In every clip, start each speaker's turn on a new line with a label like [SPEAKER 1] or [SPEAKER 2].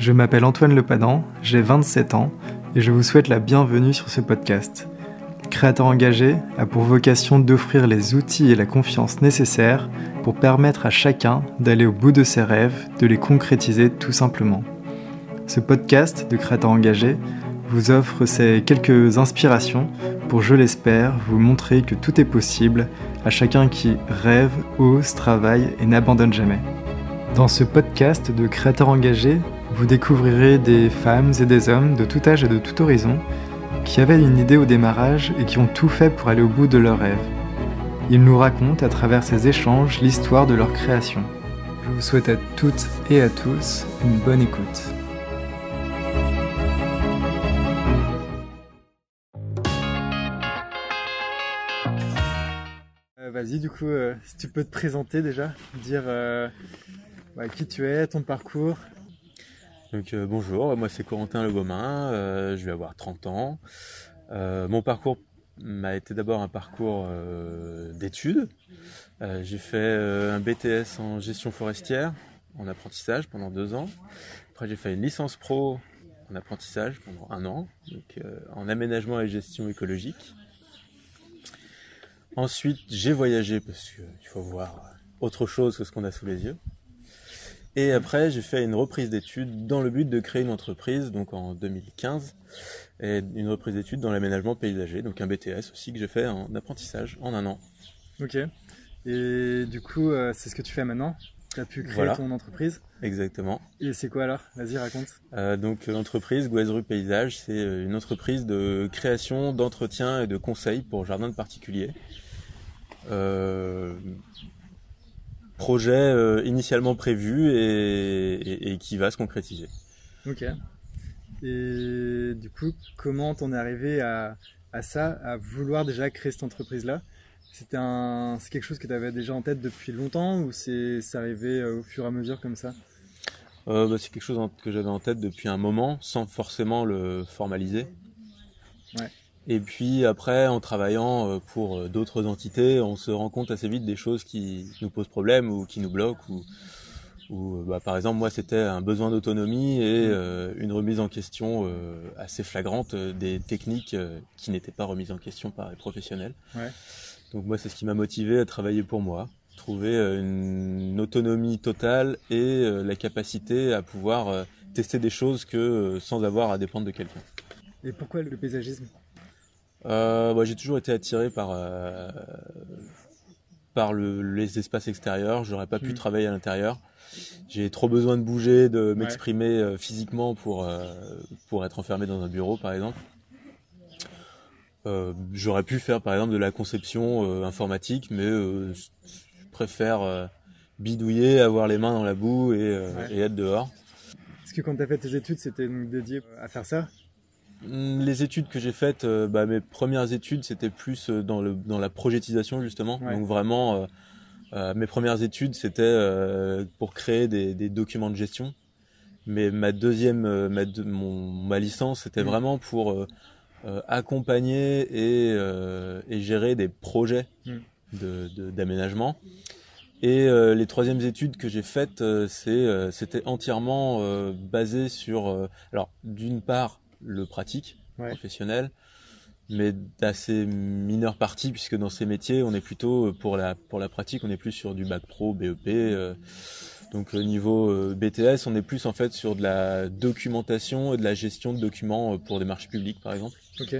[SPEAKER 1] Je m'appelle Antoine Lepadan, j'ai 27 ans et je vous souhaite la bienvenue sur ce podcast. Créateur engagé a pour vocation d'offrir les outils et la confiance nécessaires pour permettre à chacun d'aller au bout de ses rêves, de les concrétiser tout simplement. Ce podcast de Créateur engagé vous offre ces quelques inspirations pour, je l'espère, vous montrer que tout est possible à chacun qui rêve, ose, travaille et n'abandonne jamais. Dans ce podcast de créateurs engagés, vous découvrirez des femmes et des hommes de tout âge et de tout horizon qui avaient une idée au démarrage et qui ont tout fait pour aller au bout de leurs rêves. Ils nous racontent à travers ces échanges l'histoire de leur création. Je vous souhaite à toutes et à tous une bonne écoute. Euh, Vas-y, du coup, euh, si tu peux te présenter déjà, dire euh, bah, qui tu es, ton parcours.
[SPEAKER 2] Donc euh, bonjour, moi c'est Corentin Le Gomin, euh, je vais avoir 30 ans. Euh, mon parcours m'a été d'abord un parcours d'études. J'ai fait un BTS en gestion forestière, en apprentissage pendant deux ans. Après j'ai fait une licence pro en apprentissage pendant un an, donc, en aménagement et gestion écologique. Ensuite j'ai voyagé parce qu'il faut voir autre chose que ce qu'on a sous les yeux. Et après, j'ai fait une reprise d'études dans le but de créer une entreprise, donc en 2015, et une reprise d'études dans l'aménagement paysager, donc un BTS aussi que j'ai fait en apprentissage en un an.
[SPEAKER 1] Ok. Et du coup, euh, c'est ce que tu fais maintenant Tu as pu créer
[SPEAKER 2] Voilà.
[SPEAKER 1] ton entreprise.
[SPEAKER 2] Exactement.
[SPEAKER 1] Et c'est quoi alors? Vas-y, raconte.
[SPEAKER 2] Euh, donc l'entreprise Guazeru Paysage, c'est euh, une entreprise de création, d'entretien et de conseil pour jardins de particuliers. Euh, projet euh, initialement prévu et, et- et qui va se concrétiser.
[SPEAKER 1] Ok. Et du coup, comment t'en es arrivé à, à ça, à vouloir déjà créer cette entreprise-là? C'était un, c'est quelque chose que tu avais déjà en tête depuis longtemps ou c'est, c'est arrivé euh, au fur et à mesure comme ça?
[SPEAKER 2] Euh, bah, c'est quelque chose que j'avais en tête depuis un moment, sans forcément le formaliser.
[SPEAKER 1] Ouais.
[SPEAKER 2] Et puis après, en travaillant euh, pour euh, d'autres entités, on se rend compte assez vite des choses qui nous posent problème ou qui nous bloquent. Ou, ou euh, bah, par exemple, moi, c'était un besoin d'autonomie et
[SPEAKER 1] Mm.
[SPEAKER 2] euh, une remise en question euh, assez flagrante des techniques euh, qui n'étaient pas remises en question par les professionnels.
[SPEAKER 1] Ouais.
[SPEAKER 2] Donc moi, c'est ce qui m'a motivé à travailler pour moi trouver une autonomie totale et la capacité à pouvoir tester des choses que sans avoir à dépendre de quelqu'un.
[SPEAKER 1] Et pourquoi le paysagisme?
[SPEAKER 2] Euh, bah, j'ai toujours été attiré par euh, par le, les espaces extérieurs. J'aurais pas pu
[SPEAKER 1] Mm.
[SPEAKER 2] travailler à l'intérieur. J'ai trop besoin de bouger, de m'exprimer euh, physiquement pour euh, pour être enfermé dans un bureau, par exemple. Euh, J'aurais pu faire, par exemple, de la conception euh, informatique, mais euh, je préfère euh, bidouiller, avoir les mains dans la boue et, euh,
[SPEAKER 1] Ouais.
[SPEAKER 2] et être dehors.
[SPEAKER 1] Parce que quand tu as fait tes études, c'était donc dédié à faire ça?
[SPEAKER 2] Les études que j'ai faites, euh, bah, mes premières études, c'était plus euh, dans, le, dans la projetisation justement.
[SPEAKER 1] Ouais.
[SPEAKER 2] Donc vraiment, euh, euh, mes premières études, c'était euh, pour créer des, des documents de gestion. Mais ma deuxième, ma, mon, ma licence, c'était
[SPEAKER 1] Mm.
[SPEAKER 2] vraiment pour accompagner et, euh, et gérer des projets
[SPEAKER 1] Mm.
[SPEAKER 2] de- de- d'aménagement. Et euh, les troisièmes études que j'ai faites, euh, c'est, euh, c'était entièrement euh, basé sur, euh, alors d'une part le pratique
[SPEAKER 1] Ouais.
[SPEAKER 2] professionnel, mais d'assez mineure partie puisque dans ces métiers, on est plutôt euh, pour la pour la pratique, on est plus sur du bac pro, BEP. euh, donc au niveau euh, BTS, on est plus en fait sur de la documentation et de la gestion de documents pour des marchés publics par exemple.
[SPEAKER 1] Ok.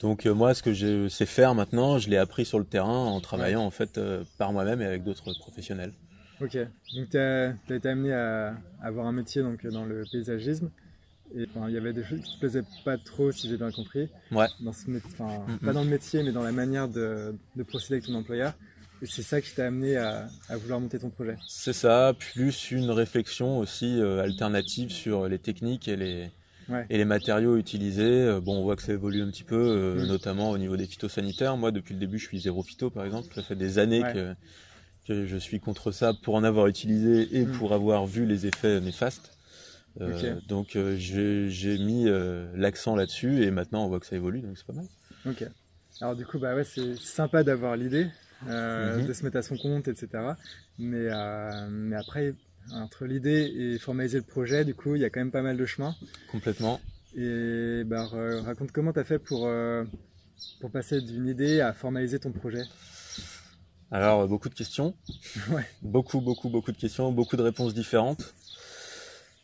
[SPEAKER 2] Donc euh, moi, ce que je sais faire maintenant, je l'ai appris sur le terrain en travaillant en fait euh, par moi-même et avec d'autres professionnels.
[SPEAKER 1] Ok. Donc tu as, été amené à, à avoir un métier donc, dans le paysagisme. Et enfin, il y avait des choses qui te plaisaient pas trop, si j'ai bien compris.
[SPEAKER 2] Ouais.
[SPEAKER 1] Dans ce mét- enfin,
[SPEAKER 2] Mhm.
[SPEAKER 1] Pas dans le métier, mais dans la manière de, de procéder avec ton employeur. Et c'est ça qui t'a amené à, à vouloir monter ton projet.
[SPEAKER 2] C'est ça, plus une réflexion aussi euh, alternative sur les techniques et les,
[SPEAKER 1] Ouais.
[SPEAKER 2] et les matériaux utilisés. Euh, Bon, on voit que ça évolue un petit peu, euh,
[SPEAKER 1] Mm.
[SPEAKER 2] notamment au niveau des phytosanitaires. Moi, depuis le début, je suis zéro phyto, par exemple. Ça fait des années
[SPEAKER 1] Ouais.
[SPEAKER 2] que, que je suis contre ça pour en avoir utilisé et
[SPEAKER 1] Mm.
[SPEAKER 2] pour avoir vu les effets néfastes. Euh. Donc, euh, j'ai mis euh, l'accent là-dessus et maintenant, on voit que ça évolue, donc c'est pas mal.
[SPEAKER 1] Ok. Alors du coup, bah ouais, c'est sympa d'avoir l'idée, euh,
[SPEAKER 2] Mhm.
[SPEAKER 1] de se mettre à son compte, etc. Mais, euh, mais après, entre l'idée et formaliser le projet, du coup, il y a quand même pas mal de chemin.
[SPEAKER 2] Complètement.
[SPEAKER 1] Et bah, raconte comment tu as fait pour, euh, pour passer d'une idée à formaliser ton projet?
[SPEAKER 2] Alors, beaucoup de questions.
[SPEAKER 1] ouais.
[SPEAKER 2] Beaucoup, beaucoup, beaucoup de questions, beaucoup de réponses différentes.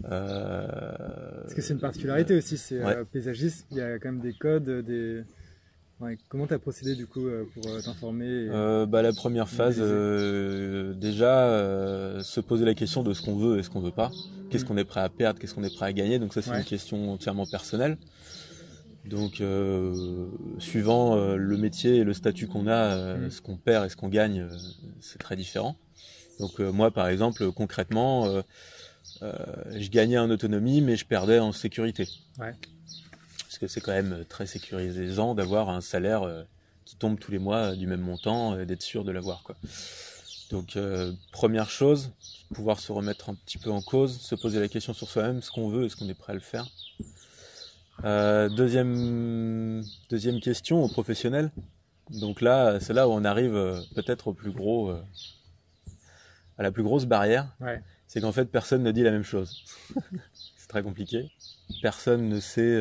[SPEAKER 1] Euh... Parce que c'est une particularité aussi, c'est euh, paysagiste, il y a quand même des codes, des, comment tu as procédé du coup euh, pour euh, t'informer
[SPEAKER 2] euh, bah, La première phase, déjà, se poser la question de ce qu'on veut et ce qu'on veut pas. Qu'est-ce mm. qu'on est prêt à perdre, qu'est-ce qu'on est prêt à gagner? Donc ça, c'est une question entièrement personnelle. Donc, suivant le métier et le statut qu'on a, mm. ce qu'on perd et ce qu'on gagne, c'est très différent. Donc moi, par exemple, concrètement, je gagnais en autonomie, mais je perdais en sécurité.
[SPEAKER 1] Ouais
[SPEAKER 2] que c'est quand même très sécurisant d'avoir un salaire euh, qui tombe tous les mois du même montant et d'être sûr de l'avoir. Quoi. Donc euh, première chose, pouvoir se remettre un petit peu en cause, se poser la question sur soi-même, ce qu'on veut, est-ce qu'on est prêt à le faire. Euh, deuxième, deuxième question au professionnel. Donc là, c'est là où on arrive peut-être au plus gros, à la plus grosse barrière. C'est qu'en fait, personne ne dit la même chose. c'est très compliqué. Personne ne sait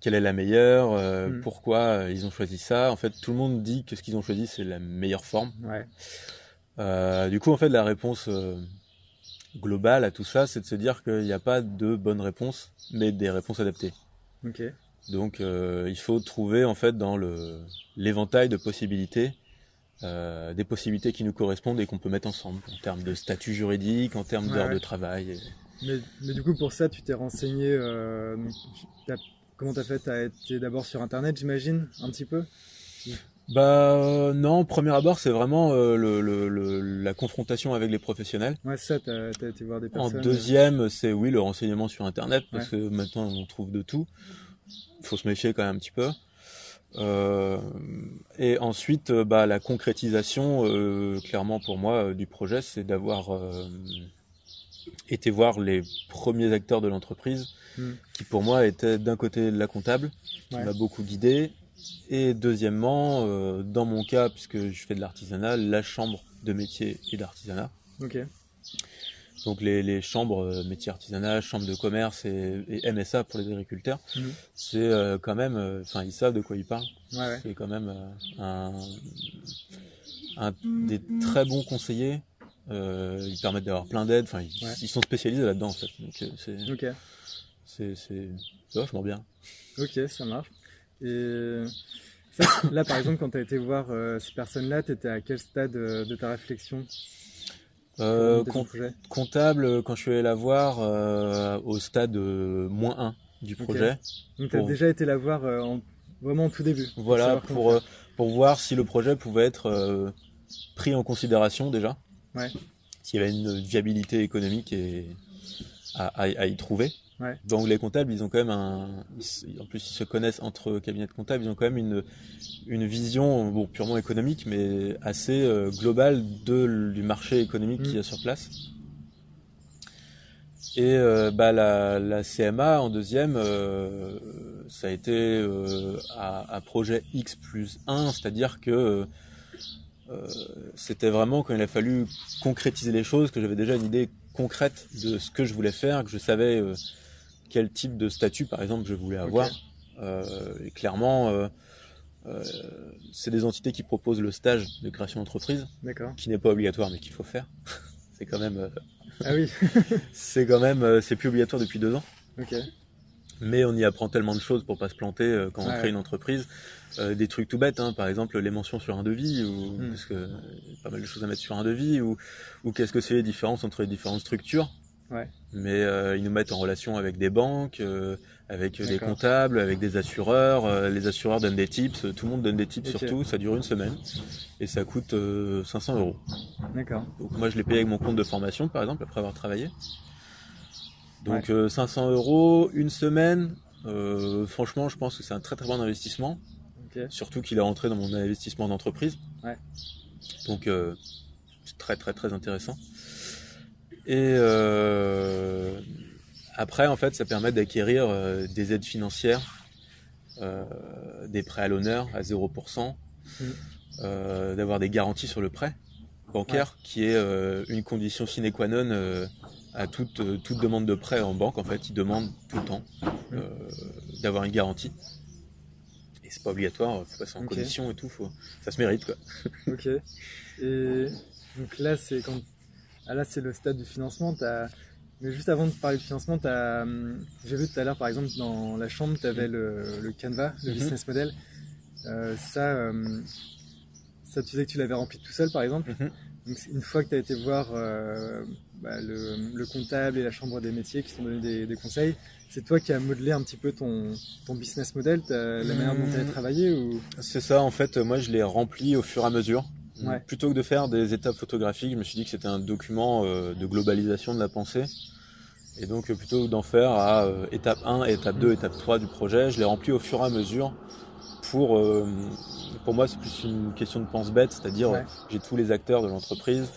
[SPEAKER 2] quelle est la meilleure, euh, mm. pourquoi euh, ils ont choisi ça. En fait, tout le monde dit que ce qu'ils ont choisi, c'est la meilleure forme. Euh, du coup, en fait, la réponse globale à tout ça, c'est de se dire qu'il n'y a pas de bonne réponse, mais des réponses adaptées. Donc, il faut trouver en fait dans le l'éventail de possibilités, des possibilités qui nous correspondent et qu'on peut mettre ensemble en termes de statut juridique, en termes d'heures de travail.
[SPEAKER 1] Mais, mais, du coup, pour ça, tu t'es renseigné. Comment t'as fait? T'as été d'abord sur internet, j'imagine, un petit peu?
[SPEAKER 2] Bah euh, non, premier abord, c'est vraiment euh, le, la confrontation avec les professionnels.
[SPEAKER 1] Ouais, ça, t'as as été voir des personnes.
[SPEAKER 2] En euh, deuxième, c'est oui, le renseignement sur Internet, parce que maintenant on trouve de tout. Il faut se méfier quand même un petit peu. Et ensuite, bah, la concrétisation, clairement pour moi, du projet, c'est d'avoir été voir les premiers acteurs de l'entreprise, hmm. qui pour moi étaient d'un côté la comptable, qui m'a beaucoup guidé, et deuxièmement, euh, dans mon cas, puisque je fais de l'artisanat, la chambre de métier et d'artisanat. Donc les, les chambres euh, métiers artisanat, chambre de commerce et, MSA pour les agriculteurs, hmm. c'est euh, quand même, enfin ils savent de quoi ils parlent. c'est quand même un, un, des très bons conseillers euh, ils permettent d'avoir plein d'aides. Enfin, ils, sont spécialisés là-dedans en fait. Donc
[SPEAKER 1] euh,
[SPEAKER 2] c'est c'est vachement bien.
[SPEAKER 1] Ok, ça marche. Et là, par exemple, quand tu as été voir euh, ces personnes-là, tu étais à quel stade de ta réflexion?
[SPEAKER 2] Comptable, quand je suis allé la voir au stade moins 1 du projet.
[SPEAKER 1] Donc tu as déjà été la voir en, vraiment au tout début.
[SPEAKER 2] Voilà, pour, pour voir si le projet pouvait être pris en considération déjà. S'il y avait une viabilité économique et à, y trouver. Donc les comptables, ils ont quand même un, en plus ils se connaissent entre cabinets de comptables, ils ont quand même une une vision bon purement économique, mais assez euh, globale de du marché économique qu'il y a mm. sur place. Et euh, bah la, la, CMA en deuxième, euh, ça a été à, à, projet X plus 1, c'est-à-dire que c'était vraiment quand il a fallu concrétiser les choses, que j'avais déjà une idée concrète de ce que je voulais faire, que je savais quel type de statut, par exemple, je voulais avoir. Euh, et clairement, c'est des entités qui proposent le stage de création d'entreprise, qui n'est pas obligatoire mais qu'il faut faire. c'est quand même.
[SPEAKER 1] ah oui.
[SPEAKER 2] c'est quand même, c'est plus obligatoire depuis deux ans. Mais on y apprend tellement de choses pour pas se planter quand on crée une entreprise. Euh, des trucs tout bêtes, hein, par exemple les mentions sur un devis, ou hmm. parce que pas mal de choses à mettre sur un devis, ou, ou qu'est-ce que c'est les différences entre les différentes structures.
[SPEAKER 1] Ouais.
[SPEAKER 2] Mais euh, ils nous mettent en relation avec des banques, euh, avec des comptables, avec des assureurs. les assureurs donnent des tips, tout le monde donne des tips surtout. Ça dure une semaine et ça coûte 500 euros.
[SPEAKER 1] D'accord.
[SPEAKER 2] Donc moi je l'ai payé avec mon compte de formation par exemple après avoir travaillé. Donc 500 euros une semaine. franchement, je pense que c'est un très très bon investissement. Surtout qu'il est rentré dans mon investissement d'entreprise. Donc euh, c'est très très très intéressant. Et euh, après, en fait, ça permet d'acquérir euh, des aides financières, des prêts à l'honneur à 0%, mm. d'avoir des garanties sur le prêt bancaire, qui est une condition sine qua non à toute, euh, toute demande de prêt en banque, en fait, ils demandent tout le temps euh, d'avoir une garantie. Et c'est pas obligatoire, faut passer en condition et tout, faut, ça se mérite quoi.
[SPEAKER 1] Ok. Et donc là, c'est quand. Ah, là, c'est le stade du financement. Mais juste avant de parler de financement, hum, j'ai vu tout à l'heure, par exemple, dans la chambre, tu avais le, le Canva, le
[SPEAKER 2] Mhm.
[SPEAKER 1] business model. Euh, ça, hum, ça, tu disais que tu l'avais rempli tout seul, par exemple.
[SPEAKER 2] Mhm.
[SPEAKER 1] Donc, une fois que tu as été voir euh, bah, le, le comptable et la chambre des métiers qui t'ont donné des, des conseils, c'est toi qui as modelé un petit peu ton, ton business model, la manière dont tu
[SPEAKER 2] Mhm.
[SPEAKER 1] avais travaillé ou...
[SPEAKER 2] C'est ça, en fait, moi je l'ai rempli au fur et à mesure.
[SPEAKER 1] Ouais.
[SPEAKER 2] Plutôt que de faire des étapes photographiques, je me suis dit que c'était un document euh, de globalisation de la pensée. Et donc euh, plutôt que d'en faire à euh, étape 1, étape 2, étape 3 du projet, je l'ai rempli au fur et à mesure pour euh, pour moi c'est plus une question de pense bête, c'est-à-dire
[SPEAKER 1] Ouais.
[SPEAKER 2] j'ai tous les acteurs de l'entreprise,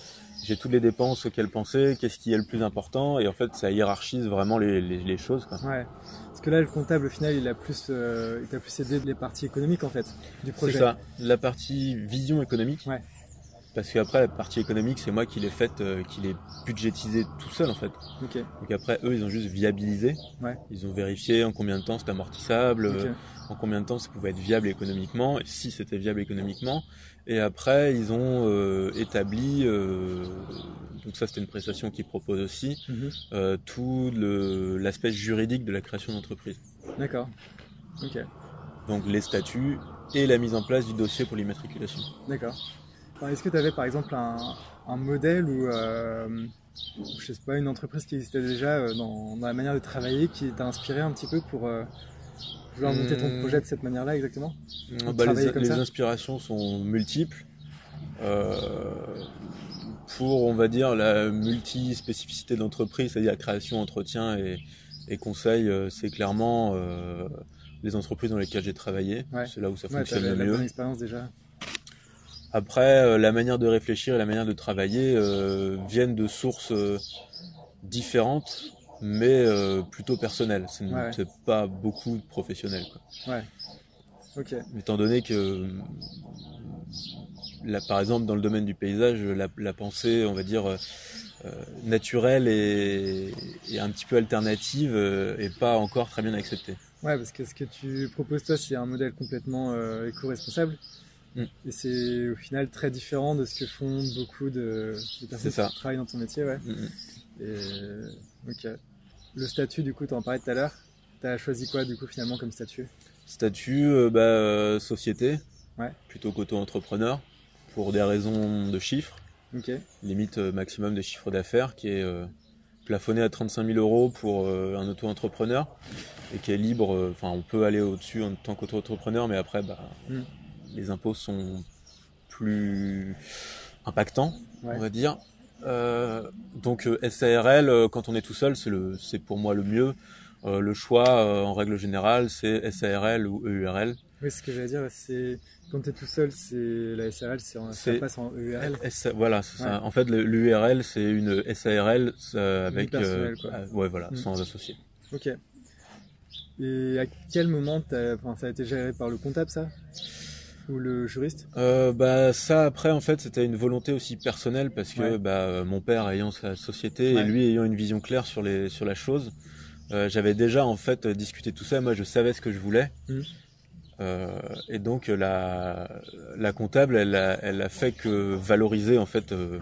[SPEAKER 2] j'ai toutes les dépenses auxquelles penser, qu'est-ce qui est le plus important et en fait ça hiérarchise vraiment les, les, les choses quoi.
[SPEAKER 1] Ouais. Parce que là, le comptable, au final, il a plus, euh, il t'a plus aidé les parties économiques, en fait, du
[SPEAKER 2] C'est
[SPEAKER 1] projet.
[SPEAKER 2] ça, la partie vision économique.
[SPEAKER 1] Ouais.
[SPEAKER 2] Parce qu'après, la partie économique, c'est moi qui l'ai faite, euh, qui l'ai budgétisée tout seul en fait.
[SPEAKER 1] Ok.
[SPEAKER 2] Donc après, eux, ils ont juste viabilisé.
[SPEAKER 1] Ouais.
[SPEAKER 2] Ils ont vérifié en combien de temps c'était amortissable, euh, en combien de temps ça pouvait être viable économiquement, et si c'était viable économiquement. Et après, ils ont euh, établi, euh, donc ça c'était une prestation qu'ils proposent aussi,
[SPEAKER 1] Mhm.
[SPEAKER 2] euh, tout l'aspect juridique de la création d'entreprise.
[SPEAKER 1] D'accord. Ok.
[SPEAKER 2] Donc les statuts et la mise en place du dossier pour l'immatriculation.
[SPEAKER 1] D'accord. Est-ce que tu avais, par exemple, un, un modèle ou, euh, je sais pas, une entreprise qui existait déjà euh, dans, dans la manière de travailler qui t'a inspiré un petit peu pour euh, vouloir monter ton
[SPEAKER 2] Hmm.
[SPEAKER 1] projet de cette manière-là, exactement?
[SPEAKER 2] Bah, les,
[SPEAKER 1] travailler comme
[SPEAKER 2] les
[SPEAKER 1] ça?
[SPEAKER 2] inspirations sont multiples. Euh, pour, on va dire, la multi-spécificité de l'entreprise, c'est-à-dire création, entretien et, et conseil, c'est clairement euh, les entreprises dans lesquelles j'ai travaillé.
[SPEAKER 1] Ouais.
[SPEAKER 2] C'est là où ça
[SPEAKER 1] Ouais,
[SPEAKER 2] fonctionne le mieux.
[SPEAKER 1] bonne expérience déjà.
[SPEAKER 2] Après, euh, la manière de réfléchir et la manière de travailler euh, viennent de sources euh, différentes, mais plutôt personnelles. C'est
[SPEAKER 1] Ouais.
[SPEAKER 2] pas beaucoup professionnel. Quoi.
[SPEAKER 1] Ok.
[SPEAKER 2] étant donné que là, par exemple dans le domaine du paysage la, la pensée on va dire euh, naturelle et, et un petit peu alternative euh, est pas encore très bien acceptée
[SPEAKER 1] Ouais, parce que ce que tu proposes, toi, c'est un modèle complètement euh, éco-responsable.
[SPEAKER 2] Mm.
[SPEAKER 1] Et c'est au final très différent de ce que font beaucoup de, de personnes
[SPEAKER 2] ça.
[SPEAKER 1] qui travaillent dans ton métier. Ouais.
[SPEAKER 2] Mhm.
[SPEAKER 1] Et, ok. Le statut, du coup, tu en parlais tout à l'heure. Tu as choisi quoi, du coup, finalement, comme statut?
[SPEAKER 2] Statut euh, bah, euh, société
[SPEAKER 1] Ouais.
[SPEAKER 2] plutôt qu'auto-entrepreneur pour des raisons de chiffres limite euh, maximum de chiffre d'affaires qui est euh, plafonné à 35 000 euros pour euh, un auto-entrepreneur et qui est libre. euh, Enfin, on peut aller au-dessus en tant qu'auto-entrepreneur, mais après, bah,
[SPEAKER 1] Mm.
[SPEAKER 2] Les impôts sont plus impactants,
[SPEAKER 1] Ouais.
[SPEAKER 2] on va dire. Euh, donc euh, SARL, euh, quand on est tout seul, c'est pour moi le mieux. Euh, le choix, euh, en règle générale, c'est SARL ou EURL.
[SPEAKER 1] Oui, ce que j'allais dire, c'est quand tu es tout seul, c'est la en, ça passe en EURL.
[SPEAKER 2] S- voilà, ça. En fait, l'URL, c'est une SARL avec,
[SPEAKER 1] quoi.
[SPEAKER 2] ouais, voilà,
[SPEAKER 1] Mm.
[SPEAKER 2] sans associé.
[SPEAKER 1] Ok. Et à quel moment enfin, ça a été géré par le comptable, ça? Ou le juriste
[SPEAKER 2] Euh, bah ça après en fait c'était une volonté aussi personnelle parce que
[SPEAKER 1] Ouais.
[SPEAKER 2] bah euh, mon père ayant sa société
[SPEAKER 1] Ouais.
[SPEAKER 2] et lui ayant une vision claire sur les sur la chose, euh, j'avais déjà en fait discuté tout ça. Moi je savais ce que je voulais.
[SPEAKER 1] Mhm.
[SPEAKER 2] Euh, et donc la la comptable elle a, elle a fait que valoriser en fait euh,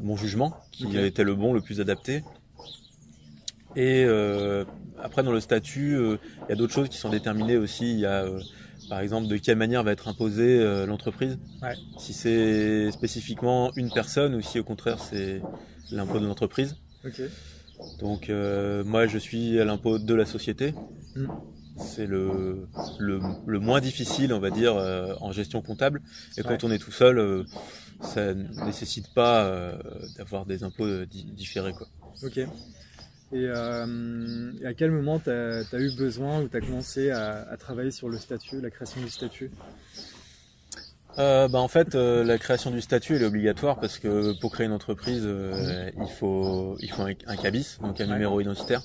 [SPEAKER 2] mon jugement qui été le bon le plus adapté. Et euh, après dans le statut euh, il y a d'autres choses qui sont déterminées aussi. Il y a euh, par exemple, de quelle manière va être imposée euh, l'entreprise.
[SPEAKER 1] Ouais.
[SPEAKER 2] Si c'est spécifiquement une personne ou si au contraire c'est l'impôt de l'entreprise.
[SPEAKER 1] Ok.
[SPEAKER 2] Donc euh, moi je suis à l'impôt de la société.
[SPEAKER 1] Mm.
[SPEAKER 2] C'est le, le, le moins difficile, on va dire, euh, en gestion comptable. Et quand
[SPEAKER 1] Ouais.
[SPEAKER 2] on est tout seul, euh, ça ne nécessite pas euh, d'avoir des impôts di- différés. Quoi.
[SPEAKER 1] Ok. Et, euh, et à quel moment tu as, eu besoin ou tu as commencé à, à travailler sur le statut, la création du statut?
[SPEAKER 2] Euh, bah, en fait, euh, la création du statut elle est obligatoire parce que pour créer une entreprise, euh, il faut il faut un, un cabis, donc un numéro identitaire.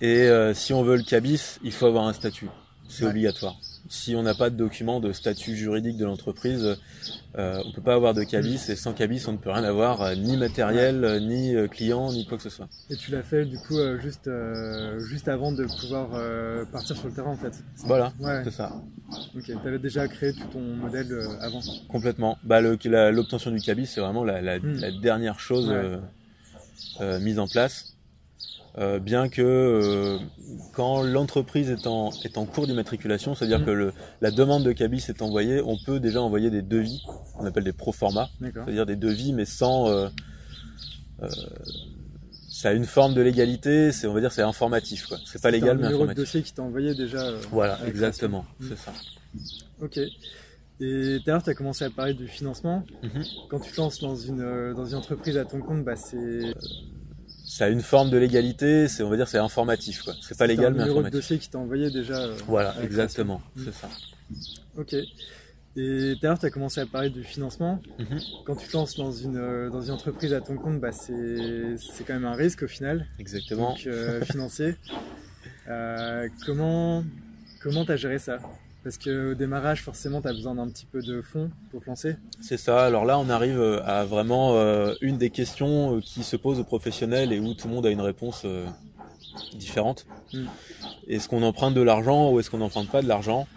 [SPEAKER 2] Et si on veut le cabis, il faut avoir un statut. C'est
[SPEAKER 1] Ouais.
[SPEAKER 2] obligatoire. Si on n'a pas de document de statut juridique de l'entreprise, euh, on peut pas avoir de cabis et sans cabis on ne peut rien avoir, euh, ni matériel, euh, ni euh, client, ni quoi que ce soit.
[SPEAKER 1] Et tu l'as fait du coup juste euh, juste avant de pouvoir euh, partir sur le terrain en fait.
[SPEAKER 2] Voilà,
[SPEAKER 1] Ouais.
[SPEAKER 2] c'est ça,
[SPEAKER 1] Ok. T'avais déjà créé tout ton modèle euh, avant.
[SPEAKER 2] complètement. Bah, l'obtention du cabis, c'est vraiment la, la-
[SPEAKER 1] Hmm.
[SPEAKER 2] la dernière chose
[SPEAKER 1] Ouais.
[SPEAKER 2] mise en place. Euh, bien que euh, quand l'entreprise est en, est en cours d'immatriculation, c'est-à-dire
[SPEAKER 1] Hmm.
[SPEAKER 2] que le, la demande de cabis est envoyée, on peut déjà envoyer des devis, on appelle des proforma,
[SPEAKER 1] D'accord.
[SPEAKER 2] c'est-à-dire des devis mais sans euh, ça a une forme de légalité c'est on va dire c'est informatif quoi c'est pas légal
[SPEAKER 1] un
[SPEAKER 2] mais informatif
[SPEAKER 1] dossier qui t'a envoyé déjà.
[SPEAKER 2] voilà exactement
[SPEAKER 1] création.
[SPEAKER 2] c'est ça
[SPEAKER 1] Ok. Et tout à l'heure, tu as commencé à parler du financement.
[SPEAKER 2] Mhm.
[SPEAKER 1] Quand tu te lances dans une, dans une entreprise à ton compte, bah, c'est
[SPEAKER 2] ça a une forme de légalité c'est on va dire c'est informatif quoi c'est pas légal
[SPEAKER 1] un
[SPEAKER 2] mais
[SPEAKER 1] numéro de
[SPEAKER 2] informatif
[SPEAKER 1] dossier qui t'a envoyé déjà. euh,
[SPEAKER 2] voilà exactement c'est ça
[SPEAKER 1] Ok. Et tout à l'heure, tu as commencé à parler du financement.
[SPEAKER 2] Mhm.
[SPEAKER 1] Quand tu te lances dans une, euh, dans une entreprise à ton compte, bah, c'est quand même un risque au final,
[SPEAKER 2] exactement
[SPEAKER 1] donc, euh, financier. Euh, comment comment tu as géré ça? Parce qu'au démarrage, forcément, tu as besoin d'un petit peu de fonds pour te lancer.
[SPEAKER 2] C'est ça. Alors là, on arrive euh, à vraiment euh, une des questions euh, qui se pose aux professionnels et où tout le monde a une réponse différente.
[SPEAKER 1] Mm.
[SPEAKER 2] Est-ce qu'on emprunte de l'argent ou est-ce qu'on n'emprunte pas de l'argent?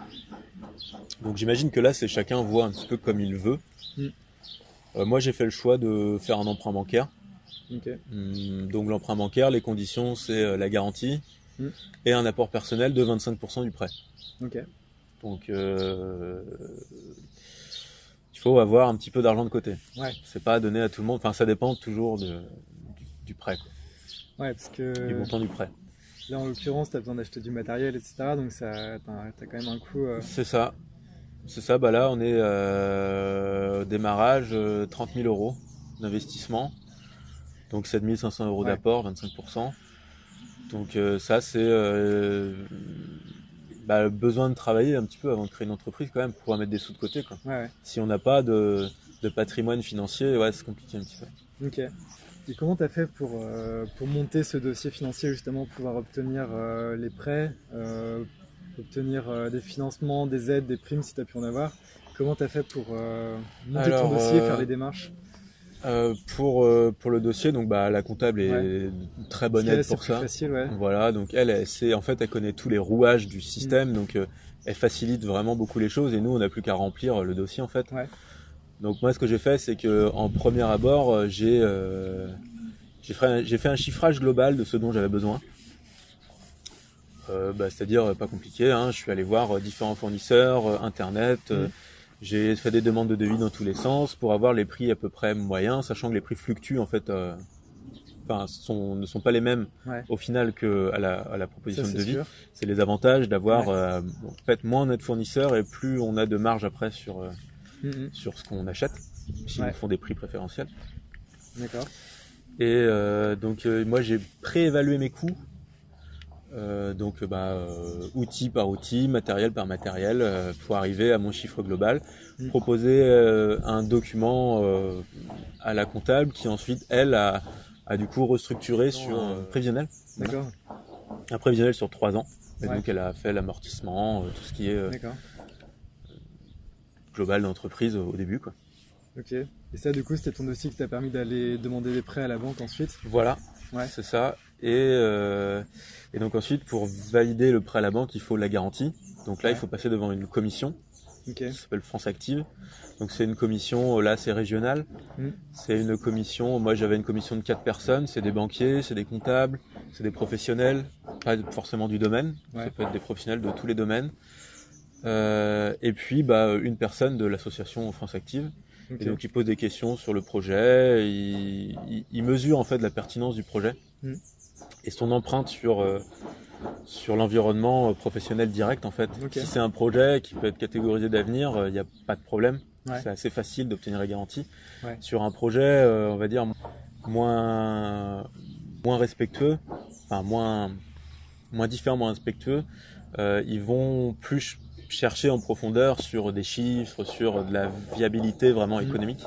[SPEAKER 2] Donc j'imagine que là, c'est chacun voit un petit peu comme il veut.
[SPEAKER 1] Mm.
[SPEAKER 2] Euh, moi, j'ai fait le choix de faire un emprunt bancaire. Hum, Donc l'emprunt bancaire, les conditions, c'est la garantie et un apport personnel de 25% du prêt. Donc euh, il faut avoir un petit peu d'argent de côté.
[SPEAKER 1] Ouais.
[SPEAKER 2] C'est pas donné à tout le monde. Enfin, ça dépend toujours de, du, du prêt, quoi,
[SPEAKER 1] Ouais, parce que
[SPEAKER 2] du montant du prêt.
[SPEAKER 1] là, en l'occurrence, tu as besoin d'acheter du matériel, etc. Donc, ça, as quand même un coût. euh,
[SPEAKER 2] C'est ça. C'est ça. Bah là, on est euh, au démarrage euh, 30 000 euros d'investissement. Donc 7 500 euros
[SPEAKER 1] Ouais.
[SPEAKER 2] d'apport, 25%. Donc euh, ça, c'est euh, bah, le besoin de travailler un petit peu avant de créer une entreprise quand même pour pouvoir mettre des sous de côté. Quoi.
[SPEAKER 1] Ouais, ouais.
[SPEAKER 2] Si on n'a pas de, de patrimoine financier, ouais, c'est compliqué un petit peu.
[SPEAKER 1] Ok. Et comment tu as fait pour, euh, pour monter ce dossier financier, justement, pour pouvoir obtenir euh, les prêts, euh, obtenir des financements, des aides, des primes si tu as pu en avoir? Comment tu as fait pour monter
[SPEAKER 2] Alors,
[SPEAKER 1] ton dossier, faire les démarches?
[SPEAKER 2] Euh, pour, euh, pour le dossier, donc bah, la comptable est
[SPEAKER 1] Ouais.
[SPEAKER 2] très bonne aide
[SPEAKER 1] c'est
[SPEAKER 2] pour ça.
[SPEAKER 1] facile, ouais.
[SPEAKER 2] Voilà, donc elle, elle sait, en fait, elle connaît tous les rouages du
[SPEAKER 1] Mm.
[SPEAKER 2] système, donc euh, elle facilite vraiment beaucoup les choses et nous, on n'a plus qu'à remplir le dossier en fait.
[SPEAKER 1] Ouais.
[SPEAKER 2] Donc moi, ce que j'ai fait, c'est que en premier abord, euh, j'ai euh, j'ai fait, un- j'ai fait un chiffrage global de ce dont j'avais besoin. Euh, bah, C'est-à-dire euh, pas compliqué, hein, je suis allé voir euh, différents fournisseurs, euh, internet, euh,
[SPEAKER 1] Mm.
[SPEAKER 2] J'ai fait des demandes de devis dans tous les sens pour avoir les prix à peu près moyens, sachant que les prix fluctuent en fait. euh, Enfin, sont, ne sont pas les mêmes
[SPEAKER 1] Ouais.
[SPEAKER 2] au final que à la, à la
[SPEAKER 1] Ça,
[SPEAKER 2] proposition de
[SPEAKER 1] c'est
[SPEAKER 2] devis c'est les avantages d'avoir
[SPEAKER 1] Ouais.
[SPEAKER 2] euh, en fait moins on a de fournisseurs et plus on a de marge après sur euh,
[SPEAKER 1] Mhm.
[SPEAKER 2] sur ce qu'on achète s'ils
[SPEAKER 1] Ouais.
[SPEAKER 2] nous font des prix préférentiels
[SPEAKER 1] D'accord.
[SPEAKER 2] et euh, donc euh, moi j'ai préévalué mes coûts Euh, donc bah euh, outil par outil matériel par matériel euh, pour arriver à mon chiffre global proposer euh, un document euh, à la comptable qui ensuite elle a, a du coup restructuré sur
[SPEAKER 1] euh,
[SPEAKER 2] euh, prévisionnel
[SPEAKER 1] D'accord.
[SPEAKER 2] un prévisionnel sur trois ans et
[SPEAKER 1] Ouais.
[SPEAKER 2] donc elle a fait l'amortissement euh, tout ce qui est euh,
[SPEAKER 1] D'accord.
[SPEAKER 2] global d'entreprise au au début. Quoi.
[SPEAKER 1] Ok. Et ça, du coup, c'était ton dossier qui t'a permis d'aller demander des prêts à la banque ensuite?
[SPEAKER 2] Voilà,
[SPEAKER 1] Ouais.
[SPEAKER 2] c'est ça. Et, euh, et donc ensuite, pour valider le prêt à la banque, il faut la garantie. Donc là,
[SPEAKER 1] Ouais.
[SPEAKER 2] il faut passer devant une commission
[SPEAKER 1] Ok.
[SPEAKER 2] qui s'appelle France Active. Donc c'est une commission, euh, là c'est régional.
[SPEAKER 1] Mm.
[SPEAKER 2] C'est une commission, moi j'avais une commission de quatre personnes, c'est des banquiers, c'est des comptables, c'est des professionnels, pas forcément du domaine,
[SPEAKER 1] Ouais.
[SPEAKER 2] ça peut être des professionnels de tous les domaines. Euh, et puis bah, une personne de l'association France Active.
[SPEAKER 1] Ok.
[SPEAKER 2] Et donc il pose des questions sur le projet, il, il- il mesure en fait la pertinence du projet
[SPEAKER 1] Mm.
[SPEAKER 2] Et son empreinte sur euh, sur l'environnement euh, professionnel direct en fait. Si c'est un projet qui peut être catégorisé d'avenir, euh, il n'y a pas de problème.
[SPEAKER 1] Ouais.
[SPEAKER 2] C'est assez facile d'obtenir la garantie.
[SPEAKER 1] Ouais.
[SPEAKER 2] Sur un projet, euh, on va dire moins moins respectueux, enfin moins moins différent, moins respectueux, euh, ils vont plus ch- chercher en profondeur sur des chiffres, sur de la viabilité vraiment
[SPEAKER 1] Mhm.
[SPEAKER 2] économique.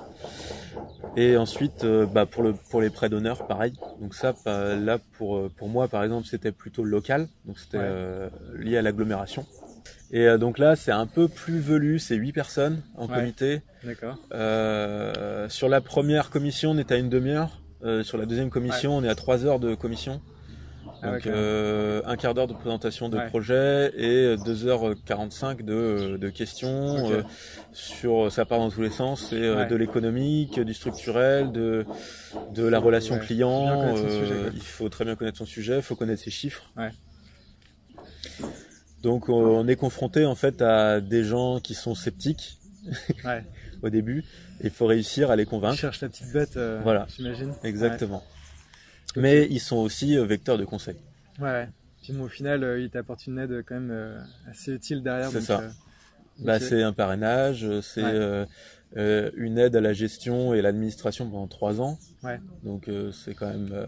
[SPEAKER 2] Et ensuite, euh, bah, pour, le, pour les prêts d'honneur, pareil. Donc ça, bah, là, pour, euh, pour moi, par exemple, c'était plutôt local. Donc c'était
[SPEAKER 1] Ouais.
[SPEAKER 2] euh, lié à l'agglomération. Et euh, donc là, c'est un peu plus velu, c'est 8 personnes en
[SPEAKER 1] Ouais.
[SPEAKER 2] comité.
[SPEAKER 1] D'accord.
[SPEAKER 2] Euh, sur la première commission, on est à une demi-heure. Euh, sur la deuxième commission, on est à 3 heures de commission.
[SPEAKER 1] Ah ouais,
[SPEAKER 2] Donc euh, un quart d'heure de présentation de
[SPEAKER 1] Ouais.
[SPEAKER 2] projet et 2h45 de, de questions. Euh, sur ça part dans tous les sens, c'est euh,
[SPEAKER 1] Ouais.
[SPEAKER 2] de l'économique, du structurel, de de la relation client. euh,
[SPEAKER 1] sujet,
[SPEAKER 2] il faut très bien connaître son sujet, il faut connaître ses chiffres.
[SPEAKER 1] Ouais.
[SPEAKER 2] Donc on est confronté en fait à des gens qui sont sceptiques
[SPEAKER 1] Ouais.
[SPEAKER 2] au début. et Il faut réussir à les convaincre.
[SPEAKER 1] cherches la petite bête, euh,
[SPEAKER 2] Voilà.
[SPEAKER 1] j'imagine.
[SPEAKER 2] Exactement. Mais ils sont aussi euh, vecteurs de conseil.
[SPEAKER 1] Ouais, ouais. Puis bon, au final, euh, il t'apporte une aide quand même euh, assez utile derrière.
[SPEAKER 2] C'est ça.
[SPEAKER 1] euh,
[SPEAKER 2] Bah, c'est un parrainage, euh, c'est
[SPEAKER 1] Ouais.
[SPEAKER 2] euh, euh, une aide à la gestion et l'administration pendant trois ans.
[SPEAKER 1] Ouais.
[SPEAKER 2] Donc euh, c'est quand même euh,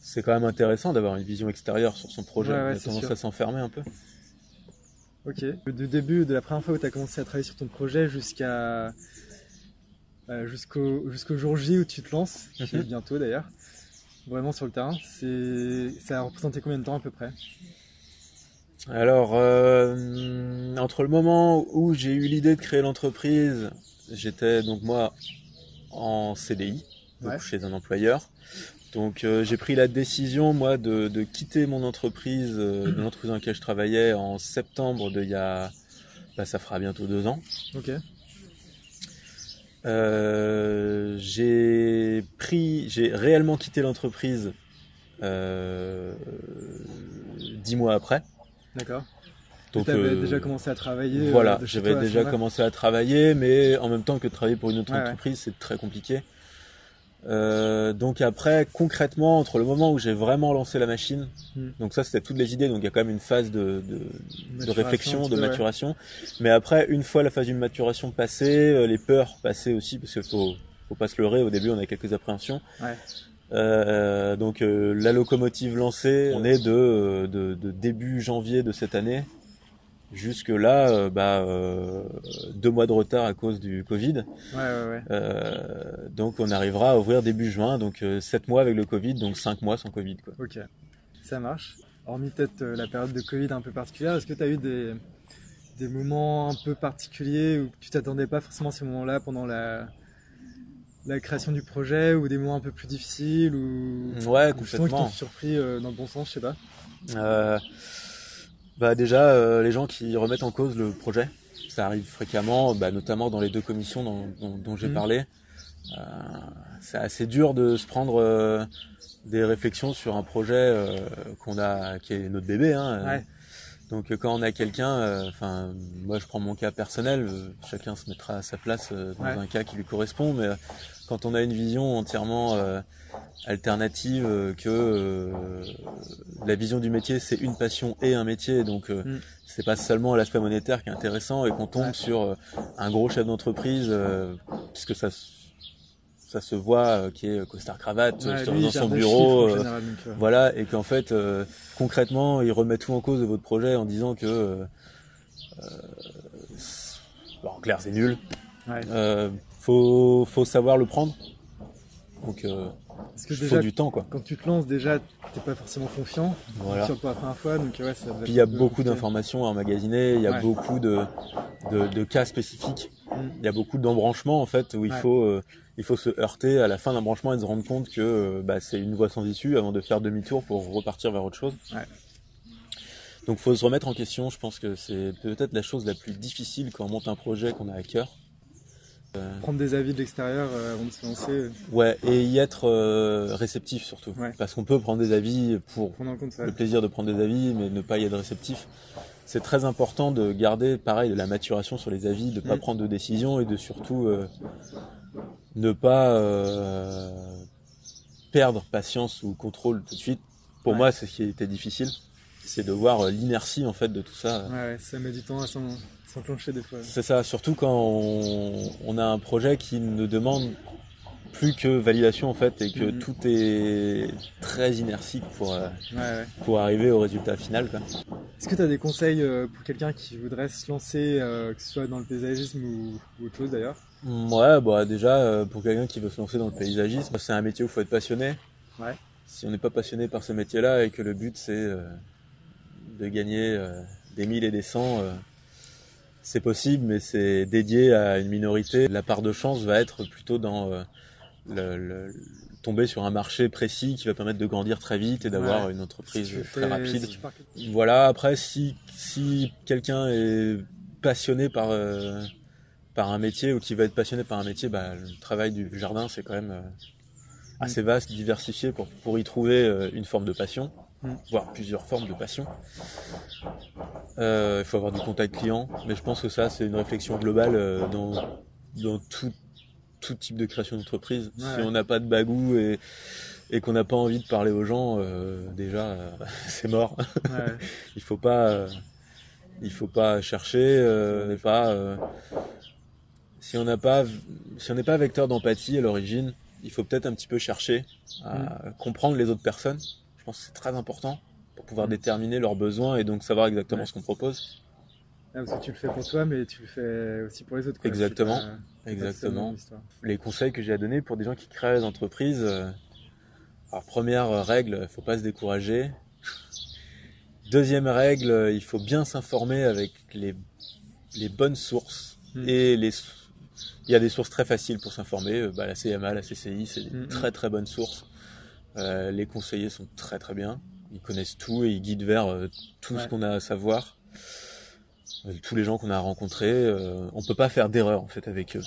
[SPEAKER 2] c'est quand même intéressant d'avoir une vision extérieure sur son projet.
[SPEAKER 1] Ouais,
[SPEAKER 2] On a tendance
[SPEAKER 1] sûr.
[SPEAKER 2] à s'enfermer un peu.
[SPEAKER 1] Ok. Du début, de la première fois où tu as commencé à travailler sur ton projet jusqu'à euh, jusqu'au jusqu'au jour J où tu te lances, qui est
[SPEAKER 2] Mhm.
[SPEAKER 1] bientôt d'ailleurs, vraiment sur le terrain, c'est ça a représenté combien de temps à peu près?
[SPEAKER 2] Alors euh, entre le moment où j'ai eu l'idée de créer l'entreprise, j'étais donc moi en CDI, donc
[SPEAKER 1] Ouais.
[SPEAKER 2] chez un employeur. Donc euh, j'ai pris la décision moi de, de quitter mon entreprise, euh, de l'entreprise dans laquelle je travaillais en septembre de il y a, bah, ça fera bientôt deux ans.
[SPEAKER 1] Ok.
[SPEAKER 2] Euh, j'ai pris, j'ai réellement quitté l'entreprise euh, dix mois après.
[SPEAKER 1] D'accord.
[SPEAKER 2] Donc
[SPEAKER 1] tu avais
[SPEAKER 2] euh,
[SPEAKER 1] déjà commencé à travailler.
[SPEAKER 2] voilà, j'avais déjà commencé à travailler, mais en même temps que de travailler pour une autre
[SPEAKER 1] Ouais, ouais.
[SPEAKER 2] entreprise, c'est très compliqué. Euh, donc après, concrètement, entre le moment où j'ai vraiment lancé la machine,
[SPEAKER 1] Hmm.
[SPEAKER 2] donc ça c'était toutes les idées, donc il y a quand même une phase de, de, de réflexion, de
[SPEAKER 1] ouais.
[SPEAKER 2] maturation. Mais après, une fois la phase d'une maturation passée, euh, les peurs passées aussi, parce qu'il faut, faut pas se leurrer, au début on a quelques appréhensions.
[SPEAKER 1] Ouais.
[SPEAKER 2] Euh, donc euh, la locomotive lancée, on est de, de, de début janvier de cette année. Jusque là, euh, bah, euh, deux mois de retard à cause du Covid.
[SPEAKER 1] Ouais, ouais, ouais.
[SPEAKER 2] Euh, donc on arrivera à ouvrir début juin, donc sept mois avec le Covid, donc cinq mois sans Covid. Quoi.
[SPEAKER 1] Ok. Ça marche. Hormis peut-être la période de Covid un peu particulière, est-ce que tu as eu des, des moments un peu particuliers où tu t'attendais pas forcément à ces moments-là pendant la, la création du projet ou des moments un peu plus difficiles ou
[SPEAKER 2] Ouais,
[SPEAKER 1] ou justement qui t'ont
[SPEAKER 2] complètement.
[SPEAKER 1] surpris euh, dans le bon sens, je sais pas.
[SPEAKER 2] Euh, bah déjà, euh, les gens qui remettent en cause le projet, ça arrive fréquemment, bah, notamment dans les deux commissions dont, dont- dont j'ai
[SPEAKER 1] Mhm.
[SPEAKER 2] parlé. Euh, c'est assez dur de se prendre euh, des réflexions sur un projet euh, qu'on a, qui est notre bébé. Hein, euh.
[SPEAKER 1] Ouais.
[SPEAKER 2] Donc euh, quand on a quelqu'un, euh, enfin moi je prends mon cas personnel, euh, chacun se mettra à sa place euh, dans
[SPEAKER 1] Ouais.
[SPEAKER 2] un cas qui lui correspond, mais euh, quand on a une vision entièrement euh, alternative, euh, que euh, la vision du métier c'est une passion et un métier, donc euh,
[SPEAKER 1] Mm.
[SPEAKER 2] c'est pas seulement l'aspect monétaire qui est intéressant et qu'on tombe
[SPEAKER 1] Ouais.
[SPEAKER 2] sur euh, un gros chef d'entreprise, euh, puisque ça se- ça se voit, euh, qui est costard cravate
[SPEAKER 1] Ouais,
[SPEAKER 2] sur-
[SPEAKER 1] lui, il
[SPEAKER 2] dans son bureau.
[SPEAKER 1] chiffres en
[SPEAKER 2] euh,
[SPEAKER 1] général, donc, euh,
[SPEAKER 2] voilà, et qu'en fait, euh, concrètement, il remet tout en cause de votre projet en disant que, euh, euh, bon, en clair, c'est nul.
[SPEAKER 1] ouais.
[SPEAKER 2] Euh, faut, faut savoir le prendre. Donc, euh,
[SPEAKER 1] Parce que
[SPEAKER 2] il
[SPEAKER 1] déjà,
[SPEAKER 2] faut du temps, quoi.
[SPEAKER 1] quand tu te lances, déjà, t'es pas forcément confiant.
[SPEAKER 2] Voilà.
[SPEAKER 1] Sur la première fois, donc ouais, ça doit
[SPEAKER 2] Puis il y a beaucoup d'informations à emmagasiner, il y a
[SPEAKER 1] Ouais.
[SPEAKER 2] beaucoup de, de, de cas spécifiques,
[SPEAKER 1] Mm.
[SPEAKER 2] il y a beaucoup d'embranchements en fait où il
[SPEAKER 1] Ouais.
[SPEAKER 2] faut euh, il faut se heurter à la fin d'un branchement et de se rendre compte que euh, bah, c'est une voie sans issue avant de faire demi-tour pour repartir vers autre chose.
[SPEAKER 1] Ouais.
[SPEAKER 2] Donc faut se remettre en question, je pense que c'est peut-être la chose la plus difficile quand on monte un projet qu'on a à cœur.
[SPEAKER 1] Prendre des avis de l'extérieur euh, avant de se lancer, euh,
[SPEAKER 2] Ouais, et y être euh, réceptif surtout.
[SPEAKER 1] Ouais.
[SPEAKER 2] Parce qu'on peut prendre des avis pour
[SPEAKER 1] compte
[SPEAKER 2] le plaisir de prendre des avis, mais ne pas y être réceptif. C'est très important de garder, pareil, de la maturation sur les avis, de pas
[SPEAKER 1] Mm.
[SPEAKER 2] prendre de décision et de surtout euh, ne pas euh, perdre patience ou contrôle tout de suite. Pour
[SPEAKER 1] Ouais.
[SPEAKER 2] moi, c'est ce qui était difficile, c'est de voir euh, l'inertie en fait de tout ça.
[SPEAKER 1] Ouais, ouais, ça met du temps à s'en- s'enclencher des fois.
[SPEAKER 2] C'est ça, surtout quand on, on a un projet qui ne demande plus que validation en fait et que
[SPEAKER 1] Mhm.
[SPEAKER 2] tout est très inertique pour, euh,
[SPEAKER 1] Ouais,
[SPEAKER 2] pour arriver au résultat final.
[SPEAKER 1] Est-ce que tu as des conseils pour quelqu'un qui voudrait se lancer, euh, que ce soit dans le paysagisme ou, ou autre chose d'ailleurs?
[SPEAKER 2] Ouais, bah déjà, euh, pour quelqu'un qui veut se lancer dans le paysagisme, c'est un métier où il faut être passionné.
[SPEAKER 1] Ouais.
[SPEAKER 2] Si on n'est pas passionné par ce métier-là et que le but c'est euh, de gagner euh, des 1000 et des 100, c'est possible, mais c'est dédié à une minorité. La part de chance va être plutôt dans le, tomber sur un marché précis qui va permettre de grandir très vite et d'avoir une entreprise très rapide. Voilà, après, si, si quelqu'un est passionné par, euh, par un métier ou qui va être passionné par un métier, bah, le travail du jardin, c'est quand même euh, assez mm. vaste, diversifié pour, pour y trouver euh, une forme de passion, mm. voire plusieurs formes de passion. Il faut avoir du contact client, mais je pense que ça, c'est une réflexion globale dans, dans tout tout type de création d'entreprise. Si on n'a pas de bagou et, et qu'on n'a pas envie de parler aux gens, euh, déjà, euh, c'est mort. il faut pas, euh, il faut pas chercher, pas. Si on n'a pas, si on n'est pas vecteur d'empathie à l'origine, il faut peut-être un petit peu chercher à mm. comprendre les autres personnes. Je pense que c'est très important pour pouvoir mm. déterminer leurs besoins et donc savoir exactement ce qu'on propose.
[SPEAKER 1] Ah, parce que tu le fais pour toi, mais tu le fais aussi pour les autres.
[SPEAKER 2] Exactement. Exactement. Les conseils que j'ai à donner pour des gens qui créent des entreprises. Euh, alors, première règle, il faut pas se décourager. Deuxième règle, il faut bien s'informer avec les, les bonnes sources. Hmm. Et les, il y a des sources très faciles pour s'informer. Euh, bah, la CMA, la CCI, c'est des très très bonnes sources. Euh, les conseillers sont très très bien. Ils connaissent tout et ils guident vers tout ce qu'on a à savoir tous les gens qu'on a rencontrés, euh, on peut pas faire d'erreur en fait avec eux.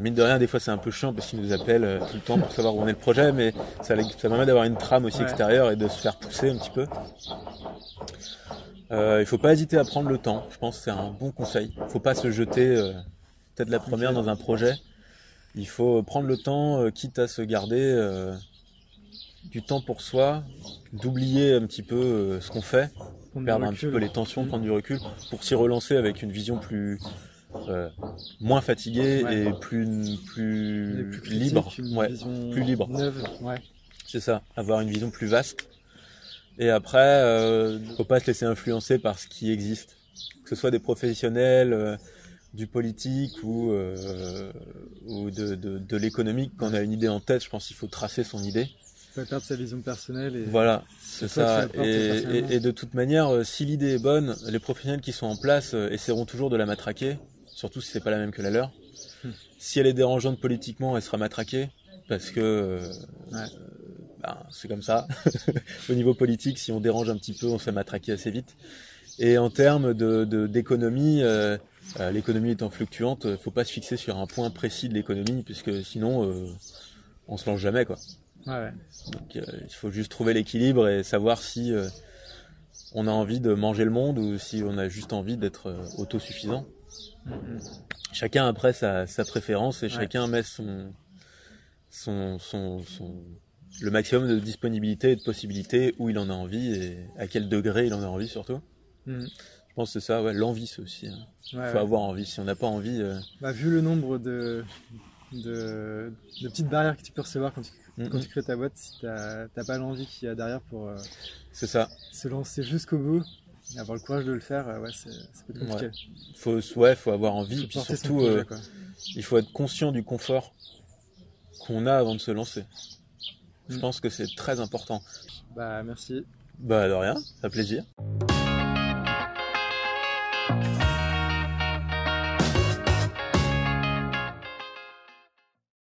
[SPEAKER 2] mine de rien, des fois c'est un peu chiant parce qu'ils nous appellent euh, tout le temps pour savoir où on est le projet, mais ça, ça permet d'avoir une trame aussi extérieure et de se faire pousser un petit peu. Euh, il faut pas hésiter à prendre le temps. Je pense que c'est un bon conseil. Il faut pas se jeter euh, peut-être la première dans un projet. Il faut prendre le temps, quitte à se garder du temps pour soi, d'oublier un petit peu ce qu'on fait perdre un petit peu les tensions, prendre du recul, pour s'y relancer avec une vision plus euh, moins fatiguée et plus plus, libre, ouais, plus libre. C'est ça, avoir une vision plus vaste. Et après, euh, faut pas se laisser influencer par ce qui existe, que ce soit des professionnels. Euh, du politique ou, euh, ou de, de, de l'économique, quand on a une idée en tête, je pense qu'il faut tracer son idée
[SPEAKER 1] pas perdre sa vision personnelle. Et
[SPEAKER 2] voilà, c'est ça. Et, de toute manière, euh, si l'idée est bonne, les professionnels qui sont en place euh, essaieront toujours de la matraquer, surtout si c'est pas la même que la leur. Hmm. Si elle est dérangeante politiquement, elle sera matraquée parce que euh, ben, c'est comme ça. Au niveau politique, si on dérange un petit peu, on se fait matraquer assez vite. Et en termes de d'économie, l'économie étant fluctuante, faut pas se fixer sur un point précis de l'économie, puisque sinon on se lance jamais quoi. Ouais. Donc euh, il faut juste trouver l'équilibre et savoir si euh, on a envie de manger le monde ou si on a juste envie d'être euh, autosuffisant. Mm-hmm. Chacun après sa, sa préférence et chacun met son, son, son, son, le maximum de disponibilité et de possibilités où il en a envie et à quel degré il en a envie surtout. Mm. Je pense que c'est ça, ouais, l'envie c'est aussi. Hein. Il faut avoir envie. Si on n'a pas envie.
[SPEAKER 1] Bah, vu le nombre de, de, de, petites barrières que tu peux recevoir quand tu quand tu crées ta boîte, si t'as pas l'envie qu'il y a derrière pour euh,
[SPEAKER 2] ça.
[SPEAKER 1] se lancer jusqu'au bout, et avoir le courage de le faire, euh, ouais, c'est compliqué.
[SPEAKER 2] Ouais. Faut, ouais, faut avoir envie, puis surtout, euh, il faut être conscient du confort qu'on a avant de se lancer. Je mm. pense que c'est très important.
[SPEAKER 1] Bah merci.
[SPEAKER 2] Bah de rien, ça plaisir.